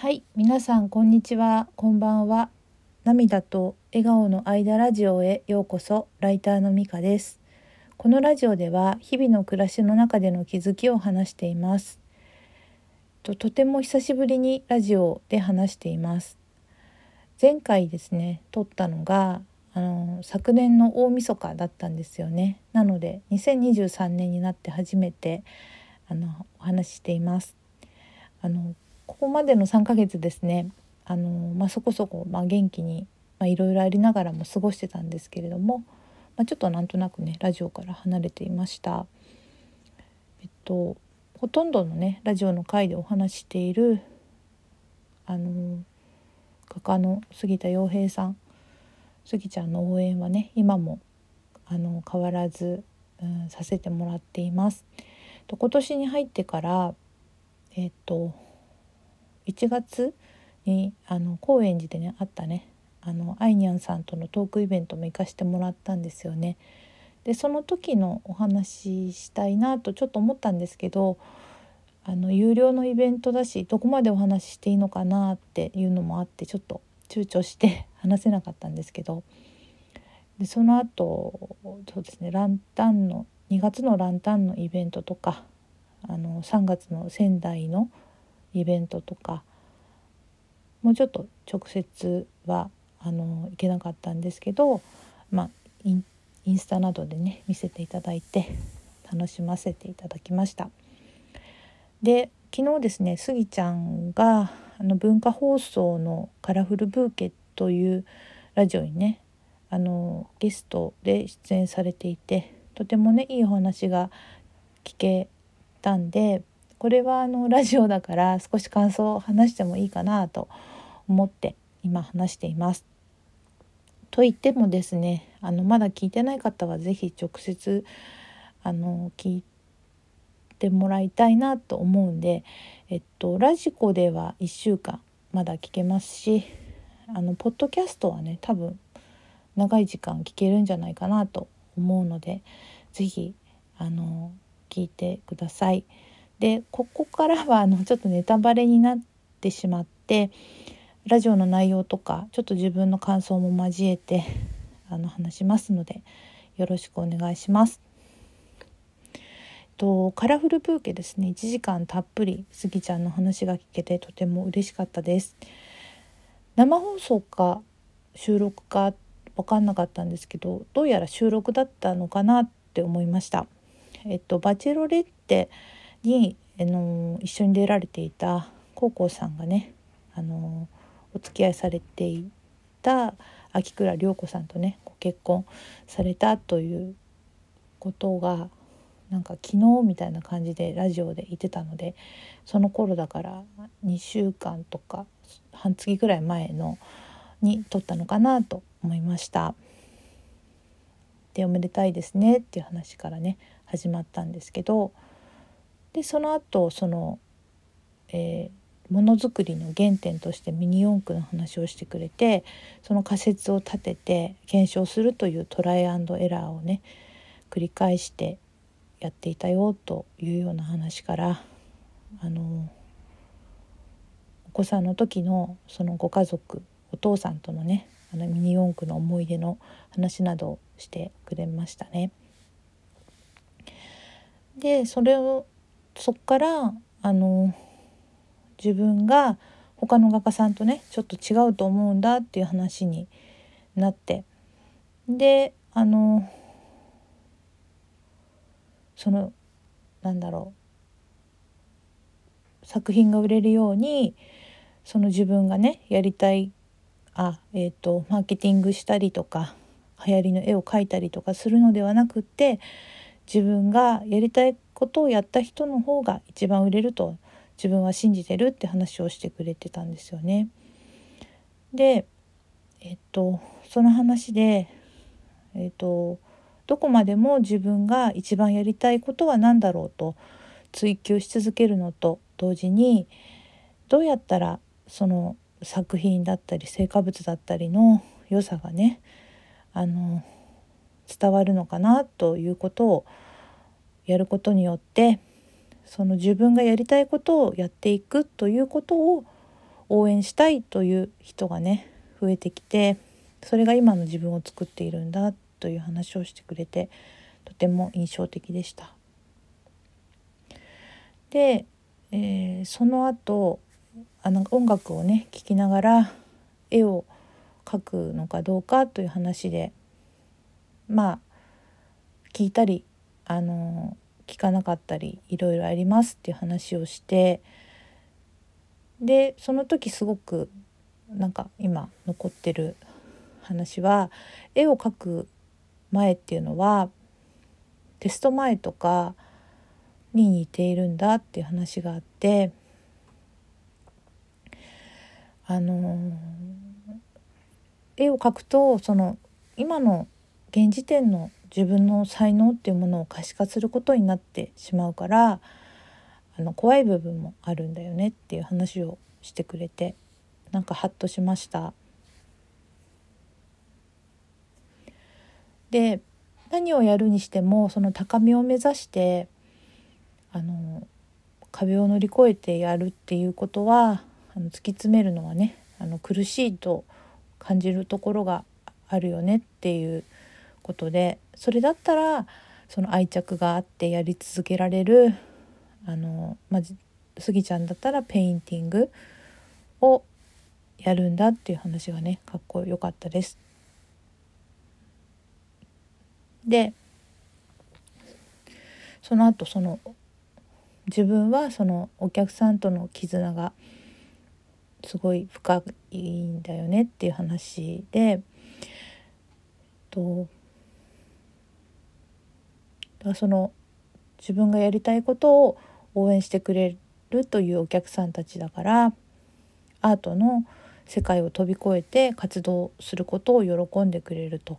はい、皆さんこんにちは、こんばんは。涙と笑顔の間ラジオへようこそ。ライターのみかです。このラジオでは日々の暮らしの中での気づきを話しています。ととても久しぶりにラジオで話しています。前回ですね、撮ったのがあの昨年の大晦日だったんですよね。なので2023年になって初めてあのお話ししています。あのここまでの3ヶ月ですねあの、まあ、そこそこ、まあ、元気にいろいろありながらも過ごしてたんですけれども、まあ、ちょっとなんとなくねラジオから離れていました。えっとほとんどのねラジオの回でお話しているあの画家の杉田洋平さん杉ちゃんの応援はね今もあの変わらず、うん、させてもらっています。と今年に入ってからえっと1月にあの高円寺でねあったねあのアイニャンさんとのトークイベントも行かしてもらったんですよね。でその時のお話ししたいなとちょっと思ったんですけどあの有料のイベントだしどこまでお話ししていいのかなっていうのもあってちょっと躊躇して 話せなかったんですけどでその後そうですねランタンの2月のランタンのイベントとかあの3月の仙台のイベントとかもうちょっと直接はあの行けなかったんですけど、まあ、インインスタなどでね見せていただいて楽しませていただきました。で昨日ですねスギちゃんがあの文化放送の「カラフルブーケ」というラジオにねあのゲストで出演されていてとてもねいいお話が聞けたんでこれはあのラジオだから少し感想を話してもいいかなと思って今話しています。と言ってもですねあのまだ聞いてない方は是非直接あの聞いてもらいたいなと思うんで、えっと、ラジコでは1週間まだ聞けますしあのポッドキャストはね多分長い時間聞けるんじゃないかなと思うので是非あの聞いてください。でここからはあのちょっとネタバレになってしまってラジオの内容とかちょっと自分の感想も交えてあの話しますのでよろしくお願いします。とカラフルブーケですね1時間たっぷりスギちゃんの話が聞けてとても嬉しかったです。生放送か収録か分かんなかったんですけどどうやら収録だったのかなって思いました。えっと、バチェロレッテに、あの一緒に出られていたコウコウさんがね、あのお付き合いされていた秋倉涼子さんとねご結婚されたということがなんか昨日みたいな感じでラジオで言ってたのでその頃だから2週間とか半月ぐらい前のに撮ったのかなと思いました。でおめでたいですねっていう話からね始まったんですけどでその後その、えー、ものづくりの原点としてミニ四駆の話をしてくれてその仮説を立てて検証するというトライアンドエラーをね繰り返してやっていたよというような話からあのお子さんの時のそのご家族お父さんとのねあのミニ四駆の思い出の話などをしてくれましたね。でそれをそっからあの自分が他の画家さんとねちょっと違うと思うんだっていう話になって。であのそのなんだろう。作品が売れるようにその自分がねやりたいあえっ、ー、とマーケティングしたりとか流行りの絵を描いたりとかするのではなくって自分がやりたいことをやった人の方が一番売れると自分は信じてるって話をしてくれてたんですよね。でえっとその話でえっとどこまでも自分が一番やりたいことは何だろうと追求し続けるのと同時にどうやったらその作品だったり成果物だったりの良さがねあの伝わるのかなということをやることによってその自分がやりたいことをやっていくということを応援したいという人がね増えてきてそれが今の自分を作っているんだという話をしてくれてとても印象的でした。で、えー、その後あの音楽をね聴きながら絵を描くのかどうかという話でまあ聞いたりあの聞かなかったりいろいろありますっていう話をしてでその時すごくなんか今残ってる話は絵を描く前っていうのはテスト前とかに似ているんだっていう話があってあの絵を描くとその今の現時点の自分の才能っていうものを可視化することになってしまうからあの怖い部分もあるんだよねっていう話をしてくれてなんかハッとしました。で何をやるにしてもその高みを目指してあの壁を乗り越えてやるっていうことはあの突き詰めるのはねあの苦しいと感じるところがあるよねっていうことでそれだったらその愛着があってやり続けられるあの、まあ、スギちゃんだったらペインティングをやるんだっていう話がねかっこよかったです。でその後その自分はそのお客さんとの絆がすごい深いんだよねっていう話でとだその自分がやりたいことを応援してくれるというお客さんたちだからアートの世界を飛び越えて活動することを喜んでくれると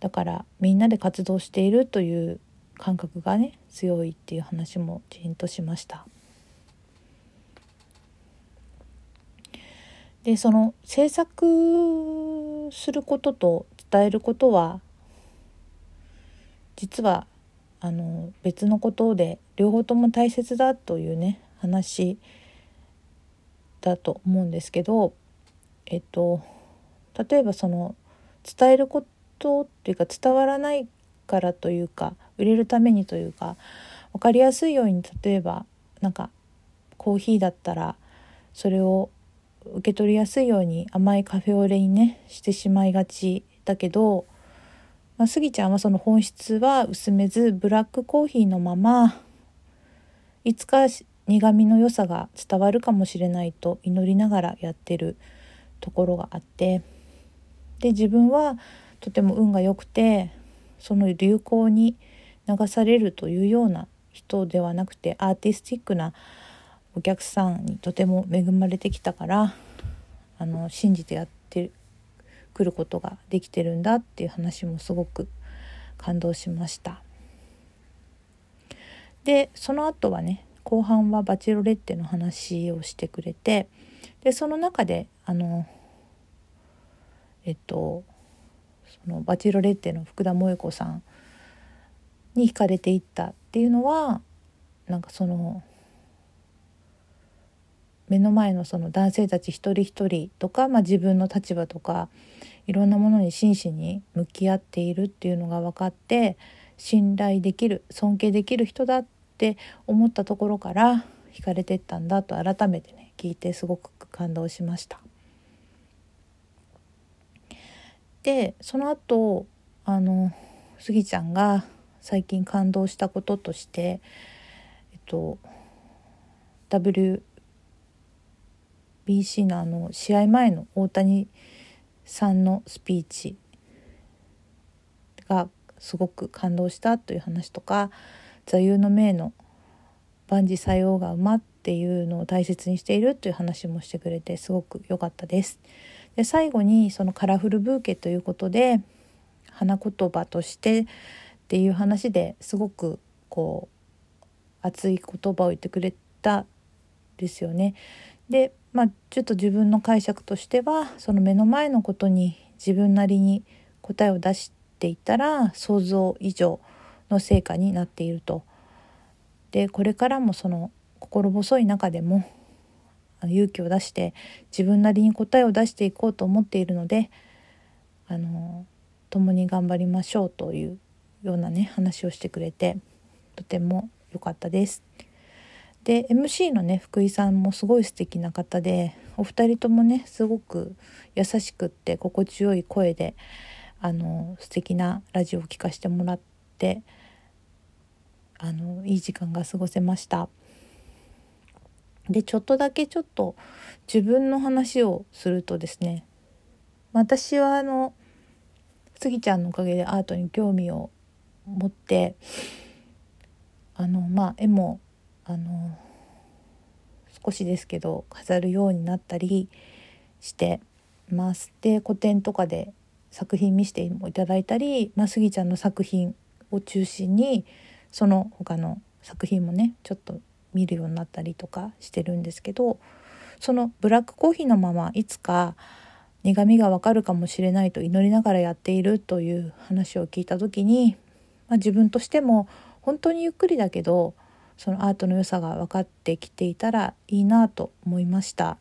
だからみんなで活動しているという感覚がね強いっていう話もちんとしました。でその制作することと伝えることは実はあの別のことで両方とも大切だというね話だと思うんですけどえっと例えばその伝えることっていうか伝わらないからというか売れるためにというか分かりやすいように例えばなんかコーヒーだったらそれを受け取りやすいように甘いカフェオレにねしてしまいがちだけど、まあ、スギちゃんはその本質は薄めずブラックコーヒーのままいつか苦みの良さが伝わるかもしれないと祈りながらやってるところがあってで自分はとても運が良くてその流行に流されるというような人ではなくてアーティスティックなお客さんにとても恵まれてきたからあの信じてやってくることができてるんだっていう話もすごく感動しました。でその後はね後半はバチェロレッテの話をしてくれてでその中であのえっとそのバチェロレッテの福田萌子さんに惹かれていったっていうのはなんかその目の前のその男性たち一人一人とか、まあ、自分の立場とかいろんなものに真摯に向き合っているっていうのが分かって信頼できる尊敬できる人だって思ったところから惹かれてったんだと改めてね聞いてすごく感動しました。でその後あのスギちゃんが最近感動したこととしてえっと W WBC のあの試合前の大谷さんのスピーチがすごく感動したという話とか座右の銘の万事作用が馬っていうのを大切にしているという話もしてくれてすごく良かったです。で最後にそのカラフルブーケということで花言葉としてっていう話ですごくこう熱い言葉を言ってくれたですよね。でまあちょっと自分の解釈としてはその目の前のことに自分なりに答えを出していたら想像以上の成果になっていると。でこれからもその心細い中でも勇気を出して自分なりに答えを出していこうと思っているのであの共に頑張りましょうというようなね話をしてくれてとても良かったです。で MC のね福井さんもすごい素敵な方でお二人ともねすごく優しくって心地よい声であの素敵なラジオを聴かせてもらってあのいい時間が過ごせました。でちょっとだけちょっと自分の話をするとですね私はあのスギちゃんのおかげでアートに興味を持ってあのまあ絵もあの少しですけど飾るようになったりしてます。で個展とかで作品見せてもいただいたり、まあ、スギちゃんの作品を中心にその他の作品もねちょっと見るようになったりとかしてるんですけどそのブラックコーヒーのままいつか苦みがわかるかもしれないと祈りながらやっているという話を聞いた時に、まあ、自分としても本当にゆっくりだけどそのアートの良さが分かってきていたらいいなと思いました。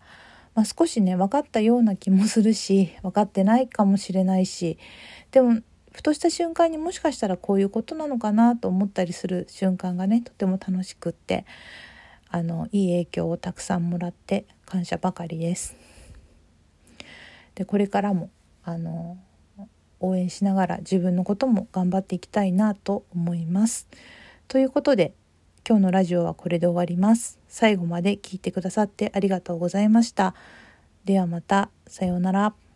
まあ、少しね分かったような気もするし 分かってないかもしれないしでもふとした瞬間にもしかしたらこういうことなのかなと思ったりする瞬間がねとても楽しくってあのいい影響をたくさんもらって感謝ばかりです。でこれからもあの応援しながら自分のことも頑張っていきたいなと思います。ということで今日のラジオはこれで終わります。最後まで聞いてくださってありがとうございました。ではまた。さようなら。